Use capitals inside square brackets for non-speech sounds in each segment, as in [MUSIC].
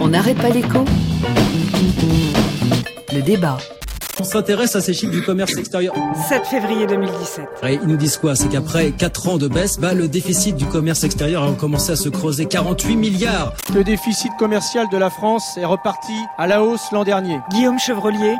On n'arrête pas l'écho Le débat. On s'intéresse à ces chiffres du commerce extérieur. 7 février 2017. Et ils nous disent quoi? C'est qu'après 4 ans de baisse, bah, le déficit du commerce extérieur a commencé à se creuser 48 milliards. Le déficit commercial de la France est reparti à la hausse l'an dernier. Guillaume Chevrolier,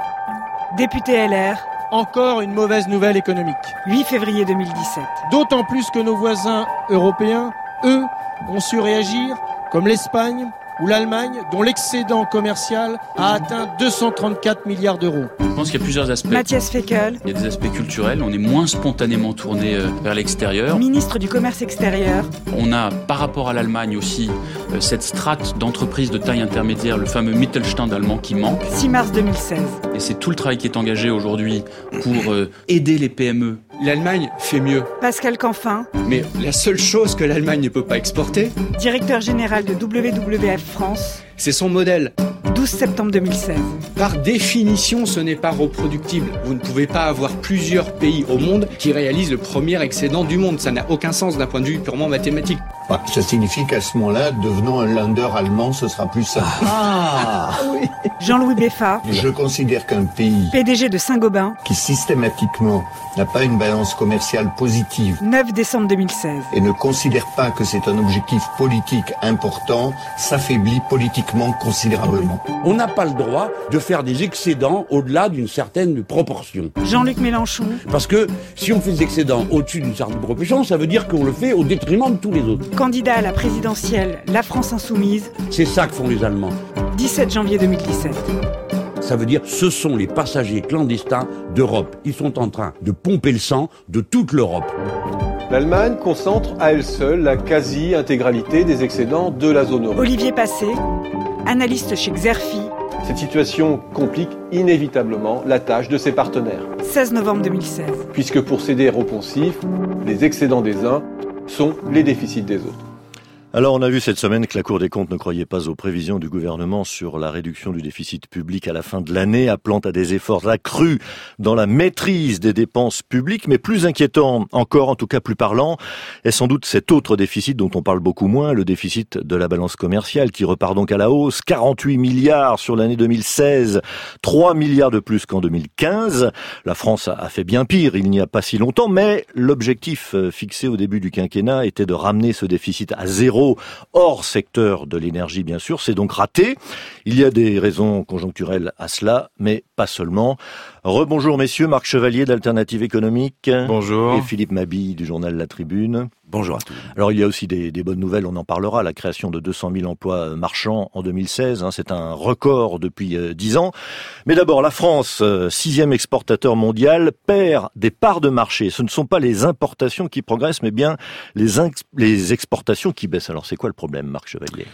député LR. Encore une mauvaise nouvelle économique. 8 février 2017. D'autant plus que nos voisins européens, eux, ont su réagir, comme l'Espagne, ou l'Allemagne, dont l'excédent commercial a atteint 234 milliards d'euros. Je pense qu'il y a plusieurs aspects. Mathias Feckel. Il y a des aspects culturels, on est moins spontanément tourné euh, vers l'extérieur. Ministre du Commerce extérieur. On a, par rapport à l'Allemagne aussi, euh, cette strate d'entreprises de taille intermédiaire, le fameux Mittelstand allemand qui manque. 6 mars 2016. Et c'est tout le travail qui est engagé aujourd'hui pour euh, aider les PME. L'Allemagne fait mieux. Pascal Canfin. Mais la seule chose que l'Allemagne ne peut pas exporter, directeur général de WWF France, c'est son modèle. 12 septembre 2016. Par définition, ce n'est pas reproductible. Vous ne pouvez pas avoir plusieurs pays au monde qui réalisent le premier excédent du monde. Ça n'a aucun sens d'un point de vue purement mathématique. Bah, ça signifie qu'à ce moment-là, devenant un lander allemand, ce sera plus simple. Ah oui. Jean-Louis Beffa. Je considère qu'un pays PDG de Saint-Gobain qui systématiquement n'a pas une balance commerciale positive 9 décembre 2016 et ne considère pas que c'est un objectif politique important s'affaiblit politiquement considérablement. On n'a pas le droit de faire des excédents au-delà d'une certaine proportion. Jean-Luc Mélenchon. Parce que si on fait des excédents au-dessus d'une certaine proportion, ça veut dire qu'on le fait au détriment de tous les autres. Candidat à la présidentielle, la France insoumise. C'est ça que font les Allemands. 17 janvier 2017. Ça veut dire ce sont les passagers clandestins d'Europe. Ils sont en train de pomper le sang de toute l'Europe. L'Allemagne concentre à elle seule la quasi-intégralité des excédents de la zone euro. Olivier Passé, analyste chez Xerfi. Cette situation complique inévitablement la tâche de ses partenaires. 16 novembre 2016. Puisque pour céder au poncif, les excédents des uns sont les déficits des autres. Alors on a vu cette semaine que la Cour des comptes ne croyait pas aux prévisions du gouvernement sur la réduction du déficit public à la fin de l'année, appelant à des efforts accrus dans la maîtrise des dépenses publiques, mais plus inquiétant encore, en tout cas plus parlant, est sans doute cet autre déficit dont on parle beaucoup moins, le déficit de la balance commerciale qui repart donc à la hausse, 48 milliards sur l'année 2016, 3 milliards de plus qu'en 2015. La France a fait bien pire il n'y a pas si longtemps, mais l'objectif fixé au début du quinquennat était de ramener ce déficit à zéro hors secteur de l'énergie, bien sûr. C'est donc raté. Il y a des raisons conjoncturelles à cela, mais pas seulement. Rebonjour messieurs, Marc Chevalier d'Alternative économique. Bonjour. Et Philippe Mabille du journal La Tribune. Bonjour à tous. Alors il y a aussi des, des, bonnes nouvelles, on en parlera, la création de 200 000 emplois marchands en 2016, hein, c'est un record depuis euh, 10 ans. Mais d'abord, la France, euh, sixième exportateur mondial, perd des parts de marché. Ce ne sont pas les importations qui progressent, mais bien les, les exportations qui baissent. Alors c'est quoi le problème, Marc Chevalier?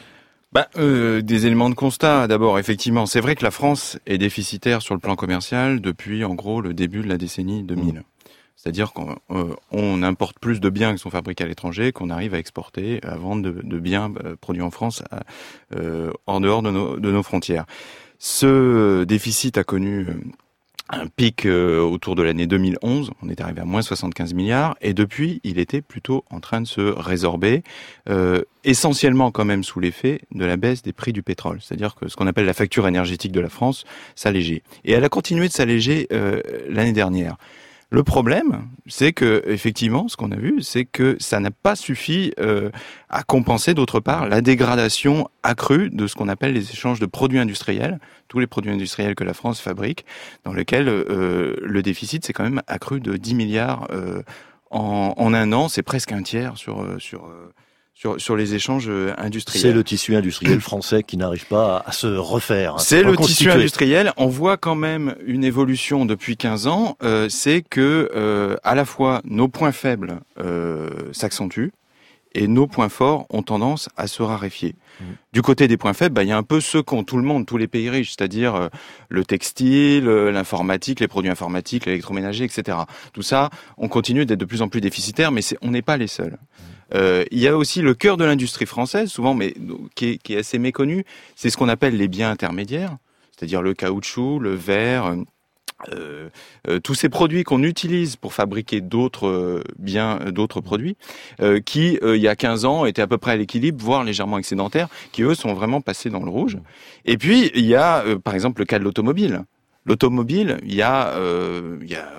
Bah, euh, des éléments de constat. D'abord, effectivement, c'est vrai que la France est déficitaire sur le plan commercial depuis, en gros, le début de la décennie 2000. Mmh. C'est-à-dire qu'on euh, importe plus de biens qui sont fabriqués à l'étranger qu'on arrive à exporter, à vendre de, biens euh, produits en France euh, en dehors de nos, frontières. Ce déficit a connu un pic autour de l'année 2011, on est arrivé à moins 75 milliards, et depuis, il était plutôt en train de se résorber, essentiellement quand même sous l'effet de la baisse des prix du pétrole, c'est-à-dire que ce qu'on appelle la facture énergétique de la France s'allégeait. Et elle a continué de s'alléger l'année dernière. Le problème, c'est que effectivement, ce qu'on a vu, c'est que ça n'a pas suffi euh, à compenser d'autre part la dégradation accrue de ce qu'on appelle les échanges de produits industriels, tous les produits industriels que la France fabrique, dans lesquels euh, le déficit s'est quand même accru de 10 milliards euh, en, un an, c'est presque un tiers sur sur, sur les échanges industriels. C'est le tissu industriel français qui n'arrive pas à, se refaire. Hein, c'est le tissu industriel. On voit quand même une évolution depuis 15 ans. Euh, c'est que euh, à la fois nos points faibles euh, s'accentuent et nos points forts ont tendance à se raréfier. Mmh. Du côté des points faibles, bah, il y a un peu ceux qu'ont tout le monde, tous les pays riches, c'est-à-dire euh, le textile, euh, l'informatique, les produits informatiques, l'électroménager, etc. Tout ça, on continue d'être de plus en plus déficitaire, mais on n'est pas les seuls. Mmh. Euh, il y a aussi le cœur de l'industrie française, souvent, mais qui est, assez méconnu. C'est ce qu'on appelle les biens intermédiaires, c'est-à-dire le caoutchouc, le verre, euh, euh, tous ces produits qu'on utilise pour fabriquer d'autres biens, d'autres produits, qui il y a 15 ans étaient à peu près à l'équilibre, voire légèrement excédentaires, qui eux sont vraiment passés dans le rouge. Et puis il y a par exemple le cas de l'automobile. L'automobile, il il y a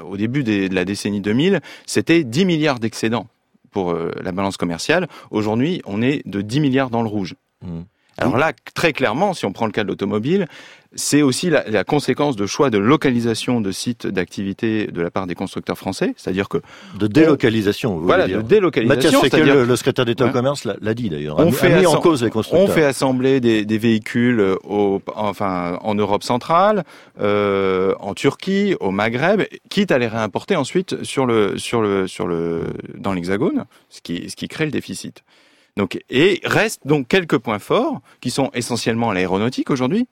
au début de la décennie 2000, c'était 10 milliards d'excédents pour la balance commerciale. Aujourd'hui, on est de 10 milliards dans le rouge. Mmh. Alors là, très clairement, si on prend le cas de l'automobile, c'est aussi la, la, conséquence de choix de localisation de sites d'activité de la part des constructeurs français, c'est-à-dire que de délocalisation. Vous voilà, dire. de délocalisation. Mathias Fekel, le, secrétaire d'État ouais. au commerce, l'a dit d'ailleurs. On fait mis en cause les constructeurs. On fait assembler des, des véhicules au, enfin en Europe centrale, euh, en Turquie, au Maghreb, quitte à les réimporter ensuite sur le sur le sur le dans l'Hexagone, ce qui ce qui crée le déficit. Donc, et reste donc quelques points forts qui sont essentiellement l'aéronautique aujourd'hui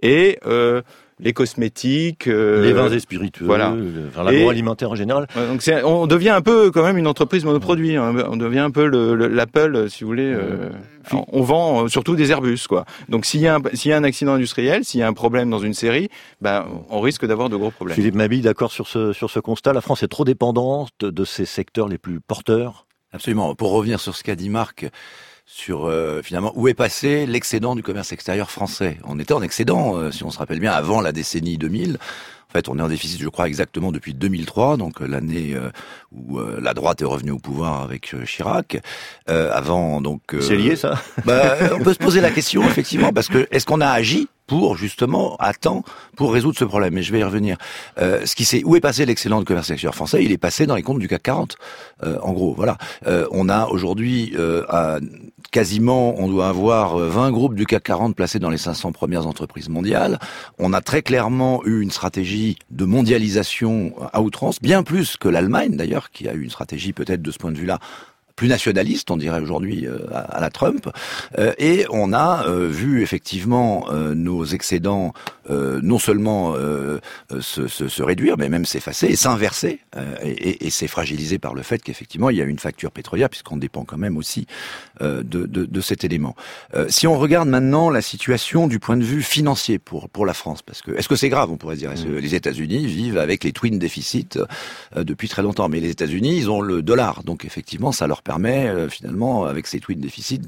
et euh, les cosmétiques, euh, les vins et spiritueux, voilà, enfin, l'agroalimentaire en général. Donc on devient un peu quand même une entreprise monoproduit. Hein. On devient un peu l'Apple, si vous voulez. Euh, on vend surtout des Airbus, quoi. Donc s'il y a un, s'il y a un accident industriel, s'il y a un problème dans une série, ben on risque d'avoir de gros problèmes. Philippe Mabi, d'accord sur ce sur ce constat. La France est trop dépendante de ces secteurs les plus porteurs. Absolument. Pour revenir sur ce qu'a dit Marc, sur euh, finalement où est passé l'excédent du commerce extérieur français? On était en excédent, euh, si on se rappelle bien, avant la décennie 2000. En fait, on est en déficit, je crois, exactement depuis 2003, donc l'année euh, où euh, la droite est revenue au pouvoir avec euh, Chirac. avant, donc. C'est lié, ça? bah, On peut se poser la question, effectivement, parce que est-ce qu'on a agi pour justement à temps pour résoudre ce problème. Mais je vais y revenir. Euh, ce qui c'est où est passé l'excellent commerce extérieur français Il est passé dans les comptes du CAC 40. Euh, en gros, voilà. Euh, on a aujourd'hui quasiment, on doit avoir 20 groupes du CAC 40 placés dans les 500 premières entreprises mondiales. On a très clairement eu une stratégie de mondialisation à outrance, bien plus que l'Allemagne d'ailleurs, qui a eu une stratégie peut-être de ce point de vue-là plus nationaliste, on dirait aujourd'hui euh, à, la Trump, euh, et on a euh, vu effectivement nos excédents non seulement se, se, se, réduire, mais même s'effacer et s'inverser, et, et, et c'est fragilisé par le fait qu'effectivement il y a une facture pétrolière, puisqu'on dépend quand même aussi de, de, de, cet élément. si on regarde maintenant la situation du point de vue financier pour pour la France, parce que est-ce que c'est grave, on pourrait dire, mmh. les États-Unis vivent avec les twin déficits depuis très longtemps, mais les États-Unis ils ont le dollar, donc effectivement ça leur permet euh, finalement, avec ces twin déficits,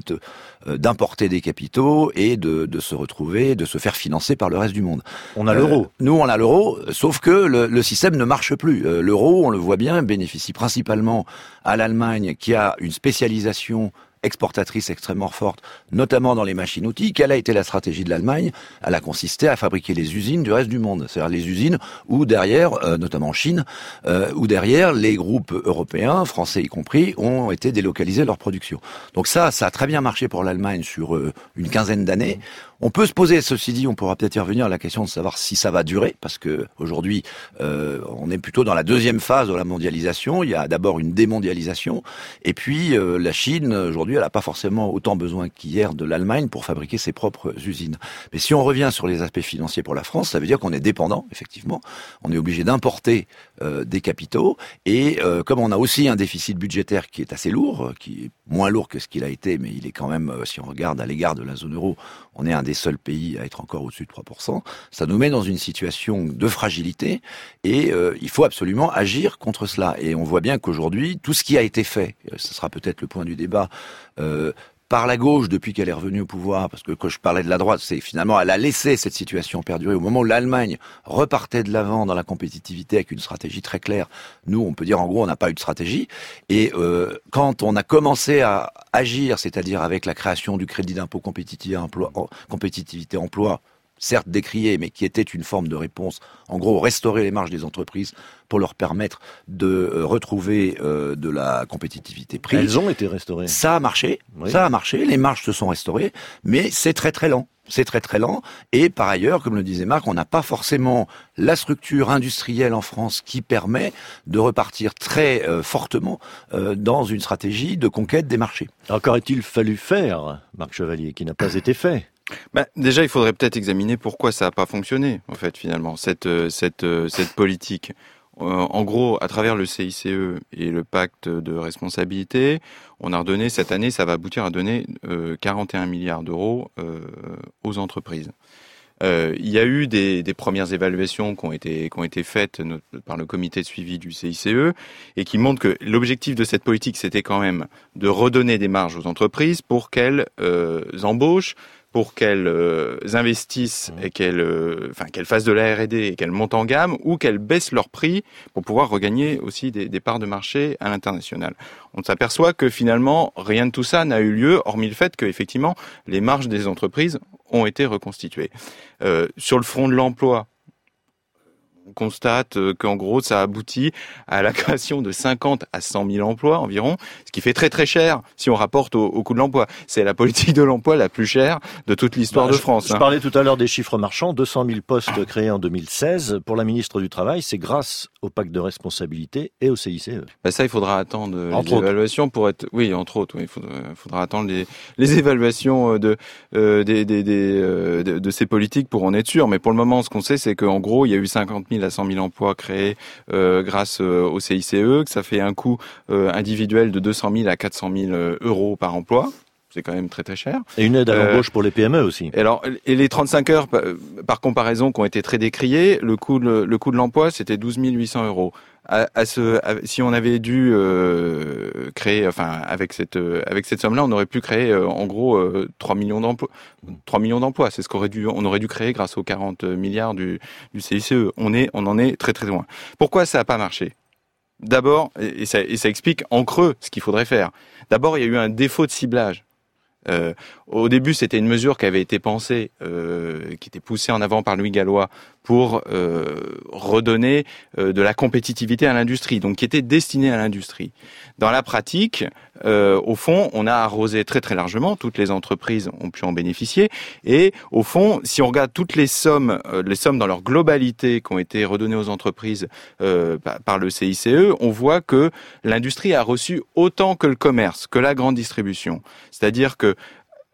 euh, d'importer des capitaux et de, de, se retrouver, de se faire financer par le reste du monde. On a l'euro. Euh, nous, on a l'euro, sauf que le, le, système ne marche plus. L'euro, on le voit bien, bénéficie principalement à l'Allemagne qui a une spécialisation exportatrice extrêmement forte, notamment dans les machines-outils. Quelle a été la stratégie de l'Allemagne? Elle a consisté à fabriquer les usines du reste du monde, c'est-à-dire les usines où derrière, euh, notamment en Chine, euh, où derrière les groupes européens, français y compris, ont été délocalisés leur production. Donc ça, ça a très bien marché pour l'Allemagne sur euh, une quinzaine d'années. On peut se poser, ceci dit, on pourra peut-être y revenir, la question de savoir si ça va durer, parce que aujourd'hui, euh, on est plutôt dans la deuxième phase de la mondialisation. Il y a d'abord une démondialisation, et puis euh, la Chine, aujourd'hui, elle n'a pas forcément autant besoin qu'hier de l'Allemagne pour fabriquer ses propres usines. Mais si on revient sur les aspects financiers pour la France, ça veut dire qu'on est dépendant, effectivement. On est obligé d'importer euh, des capitaux, et euh, comme on a aussi un déficit budgétaire qui est assez lourd, qui est moins lourd que ce qu'il a été, mais il est quand même, euh, si on regarde à l'égard de la zone euro, on est un seuls pays à être encore au-dessus de 3%. Ça nous met dans une situation de fragilité et euh, il faut absolument agir contre cela. Et on voit bien qu'aujourd'hui, tout ce qui a été fait, ce sera peut-être le point du débat, euh, par la gauche depuis qu'elle est revenue au pouvoir, parce que quand je parlais de la droite, c'est finalement elle a laissé cette situation perdurer au moment où l'Allemagne repartait de l'avant dans la compétitivité avec une stratégie très claire. Nous, on peut dire en gros, on n'a pas eu de stratégie. Et euh, quand on a commencé à agir, c'est-à-dire avec la création du crédit d'impôt compétitivité compétitivité emploi certes décrié, mais qui était une forme de réponse, en gros, restaurer les marges des entreprises pour leur permettre de euh, retrouver euh, de la compétitivité prix. Elles ont été restaurées. Ça a marché, oui. ça a marché, les marges se sont restaurées, mais c'est très très lent. C'est très très lent. Et par ailleurs, comme le disait Marc, on n'a pas forcément la structure industrielle en France qui permet de repartir très euh, fortement euh, dans une stratégie de conquête des marchés. Alors qu'aurait-il fallu faire, Marc Chevalier, qui n'a pas été fait bah, déjà, il faudrait peut-être examiner pourquoi ça n'a pas fonctionné, en fait, finalement, cette, euh, cette politique. En gros, à travers le CICE et le pacte de responsabilité, on a redonné cette année, ça va aboutir à donner euh, 41 milliards d'euros euh, aux entreprises. Euh, il y a eu des, premières évaluations qui ont été, faites par le comité de suivi du CICE et qui montrent que l'objectif de cette politique, c'était quand même de redonner des marges aux entreprises pour qu'elles euh, embauchent, pour qu'elles euh, investissent mmh. et qu'elles euh, enfin qu'elles fassent de la R&D et qu'elles montent en gamme ou qu'elles baissent leur prix pour pouvoir regagner aussi des, des parts de marché à l'international. On s'aperçoit que finalement rien de tout ça n'a eu lieu hormis le fait que effectivement les marges des entreprises ont été reconstituées. Euh, sur le front de l'emploi, constate euh, qu'en gros, ça aboutit à la [LAUGHS] création de 50 à 100 000 emplois environ, ce qui fait très très cher si on rapporte au, coût de l'emploi. C'est la politique de l'emploi la plus chère de toute l'histoire bah, de France. Je, hein. parlais tout à l'heure des chiffres marchands, 200 000 postes créés en 2016. Pour la ministre du Travail, c'est grâce au pacte de responsabilité et au CICE. Bah ça, il faudra attendre les évaluations pour être... Oui, entre autres, oui, il faudra, faudra attendre les, les, évaluations de, euh, des, des, des, euh, de, de, ces politiques pour en être sûr. Mais pour le moment, ce qu'on sait, c'est qu'en gros, il y a eu 50 000 à 100 000 emplois créés euh, grâce euh, au CICE, que ça fait un coût euh, individuel de 200 000 à 400 000 euros par emploi c'est quand même très très cher. Et une aide à l'embauche pour les PME aussi. Et alors, et les 35 heures, par comparaison, qui ont été très décriées, le coût, le, le coût de l'emploi, c'était 12 800 euros si on avait dû euh, créer, enfin avec cette avec cette somme-là, on aurait pu créer euh, en gros euh, 3 millions d'emplois. 3 millions d'emplois, c'est ce qu'aurait dû on aurait dû créer grâce aux 40 milliards du, CICE. On en est très très loin. Pourquoi ça n'a pas marché? D'abord, et ça, explique en creux ce qu'il faudrait faire. D'abord, il y a eu un défaut de ciblage. Euh, au début, c'était une mesure qui avait été pensée, euh, qui était poussée en avant par Louis Gallois pour euh, redonner euh, de la compétitivité à l'industrie, donc qui était destinée à l'industrie. Dans la pratique, euh, au fond, on a arrosé très très largement, toutes les entreprises ont pu en bénéficier, et au fond, si on regarde toutes les sommes, euh, les sommes dans leur globalité qui ont été redonnées aux entreprises par le CICE, on voit que l'industrie a reçu autant que le commerce, que la grande distribution. C'est-à-dire que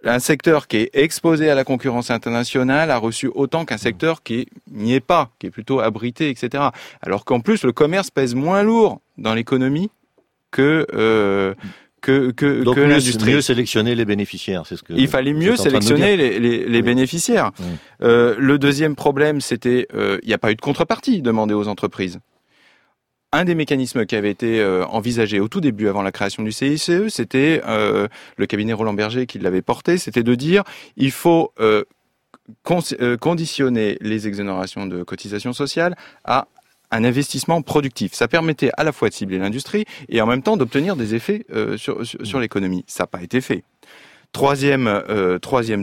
un secteur qui est exposé à la concurrence internationale a reçu autant qu'un secteur qui n'y est pas, qui est plutôt abrité, etc. Alors qu'en plus, le commerce pèse moins lourd dans l'économie que... Euh, que, que, Donc que mieux, l'industrie. mieux sélectionner les bénéficiaires, c'est ce que Il fallait mieux sélectionner les, les, les Oui. bénéficiaires. Oui. Euh, le deuxième problème, c'était euh, il n'y a pas eu de contrepartie demandée aux entreprises. Un des mécanismes qui avait été euh, envisagé au tout début, avant la création du CICE, c'était euh, le cabinet Roland Berger qui l'avait porté, c'était de dire il faut euh, con- conditionner les exonérations de cotisations sociales à un investissement productif. Ça permettait à la fois de cibler l'industrie et en même temps d'obtenir des effets sur, l'économie. Ça n'a pas été fait. Troisième,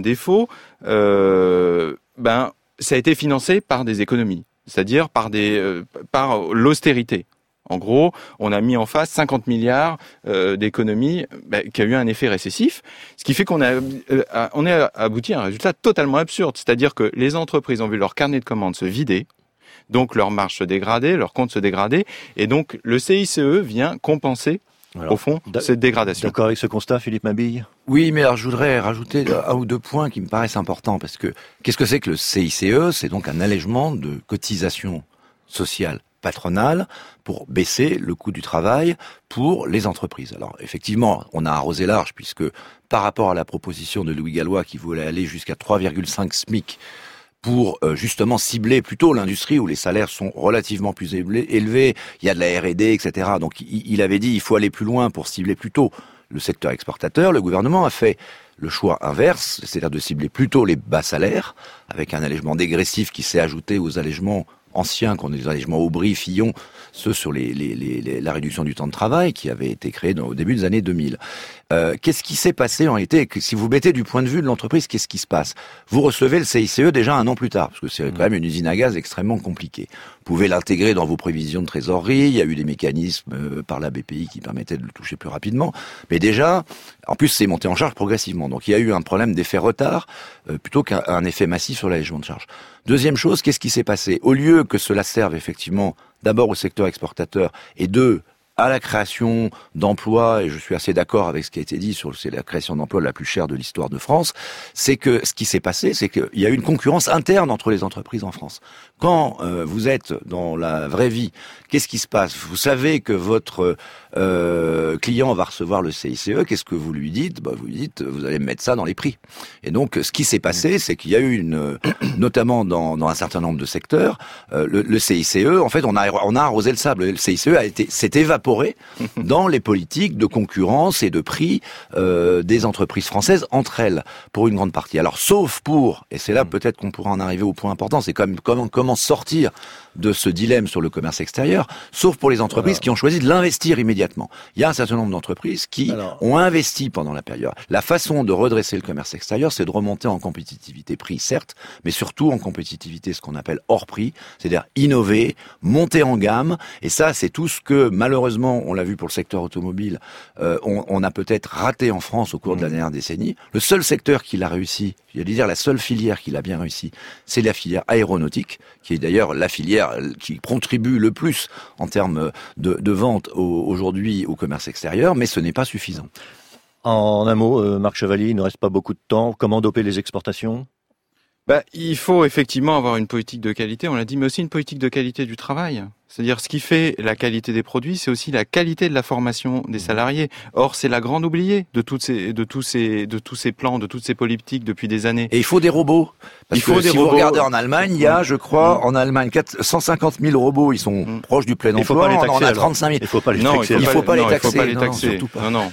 défaut, ben, ça a été financé par des économies, c'est-à-dire par, des, euh, par l'austérité. En gros, on a mis en face 50 milliards euh, d'économies ben, qui a eu un effet récessif, ce qui fait qu'on a, euh, on est abouti à un résultat totalement absurde. C'est-à-dire que les entreprises ont vu leur carnet de commandes se vider, donc leur marge se dégrader, leur compte se dégrader, et donc le CICE vient compenser, Alors, au fond, cette dégradation. D'accord avec ce constat, Philippe Mabille? Oui, mais alors je voudrais rajouter un ou deux points qui me paraissent importants parce que qu'est-ce que c'est que le CICE C'est donc un allègement de cotisation sociale patronale pour baisser le coût du travail pour les entreprises. Alors effectivement, on a arrosé large puisque par rapport à la proposition de Louis Gallois qui voulait aller jusqu'à 3,5 SMIC pour euh, justement cibler plutôt l'industrie où les salaires sont relativement plus éle- élevés, il y a de la R&D, etc. Donc il avait dit il faut aller plus loin pour cibler plutôt le secteur exportateur. Le gouvernement a fait le choix inverse, c'est-à-dire de cibler plutôt les bas salaires, avec un allègement dégressif qui s'est ajouté aux allègements anciens, qu'on des allègements Aubry, Fillon, ceux sur les, les- les- les- la réduction du temps de travail qui avait été créé dans- au début des années 2000. Euh, qu'est-ce qui s'est passé en que Si vous mettez du point de vue de l'entreprise, qu'est-ce qui se passe? Vous recevez le CICE déjà un an plus tard, parce que c'est quand même une usine à gaz extrêmement compliquée. Pouvez l'intégrer dans vos prévisions de trésorerie. Il y a eu des mécanismes euh, par la BPI qui permettaient de le toucher plus rapidement. Mais déjà, en plus, c'est monté en charge progressivement. Donc il y a eu un problème d'effet retard euh, plutôt qu'un un effet massif sur l'allègement de charge. Deuxième chose, qu'est-ce qui s'est passé? Au lieu que cela serve effectivement d'abord au secteur exportateur et deux à la création d'emplois, et je suis assez d'accord avec ce qui a été dit sur c'est la création d'emplois la plus chère de l'histoire de France, c'est que ce qui s'est passé, c'est qu'il y a eu une concurrence interne entre les entreprises en France. Quand euh, vous êtes dans la vraie vie, qu'est-ce qui se passe? Vous savez que votre euh, client va recevoir le CICE, qu'est-ce que vous lui dites? Bah, Vous lui dites, vous allez mettre ça dans les prix. Et donc, ce qui s'est passé, c'est qu'il y a eu une, [COUGHS] notamment dans, dans un certain nombre de secteurs, euh, le, le, CICE, en fait, on a, on a arrosé le sable. Le CICE a été, s'est évaporé [LAUGHS] dans les politiques de concurrence et de prix euh, des entreprises françaises entre elles, pour une grande partie. Alors, sauf pour, et c'est là peut-être qu'on pourra en arriver au point important, c'est comme comment, comment sortir de ce dilemme sur le commerce extérieur, sauf pour les entreprises qui ont choisi de l'investir immédiatement. Il y a un certain nombre d'entreprises qui ont investi pendant la période. La façon de redresser le commerce extérieur, c'est de remonter en compétitivité prix, certes, mais surtout en compétitivité, ce qu'on appelle hors prix, c'est-à-dire innover, monter en gamme. Et ça, c'est tout ce que, malheureusement, on l'a vu pour le secteur automobile, euh, on, on, a peut-être raté en France au cours de la mmh. dernière décennie. Le seul secteur qui l'a réussi, je dire la seule filière qui l'a bien réussi, c'est la filière aéronautique, qui est d'ailleurs la filière qui contribue le plus en termes de, de vente aujourd'hui au commerce extérieur, mais ce n'est pas suffisant. En un mot, euh, Marc Chevalier, il ne reste pas beaucoup de temps. Comment doper les exportations? Bah, il faut effectivement avoir une politique de qualité, on l'a dit, mais aussi une politique de qualité du travail. C'est-à-dire ce qui fait la qualité des produits, c'est aussi la qualité de la formation des mmh. salariés. Or, c'est la grande oubliée de toutes ces, de tous ces, de tous ces plans, de toutes ces politiques depuis des années. Et il faut des robots. il faut des si robots. vous regardez en Allemagne, il y a, mmh. je crois, mmh. en Allemagne, 150 000 robots. Ils sont proches du plein emploi. Il faut pas les taxer. On en a 35 000. Il faut pas les non, taxer. Il faut pas, les taxer. Il faut pas les taxer. Non, non.